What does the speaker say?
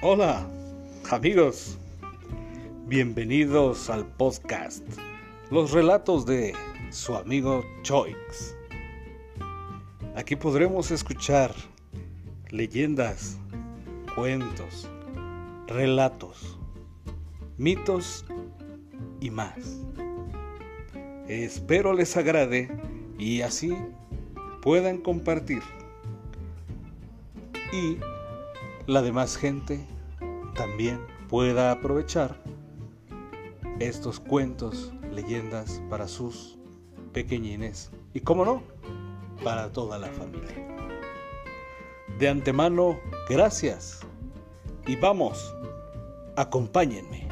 Hola, amigos. Bienvenidos al podcast Los relatos de su amigo Choix. Aquí podremos escuchar leyendas, cuentos, relatos, mitos y más. Espero les agrade y así puedan compartir y la demás gente también pueda aprovechar estos cuentos, leyendas para sus pequeñines y, como no, para toda la familia. De antemano, gracias y vamos, acompáñenme.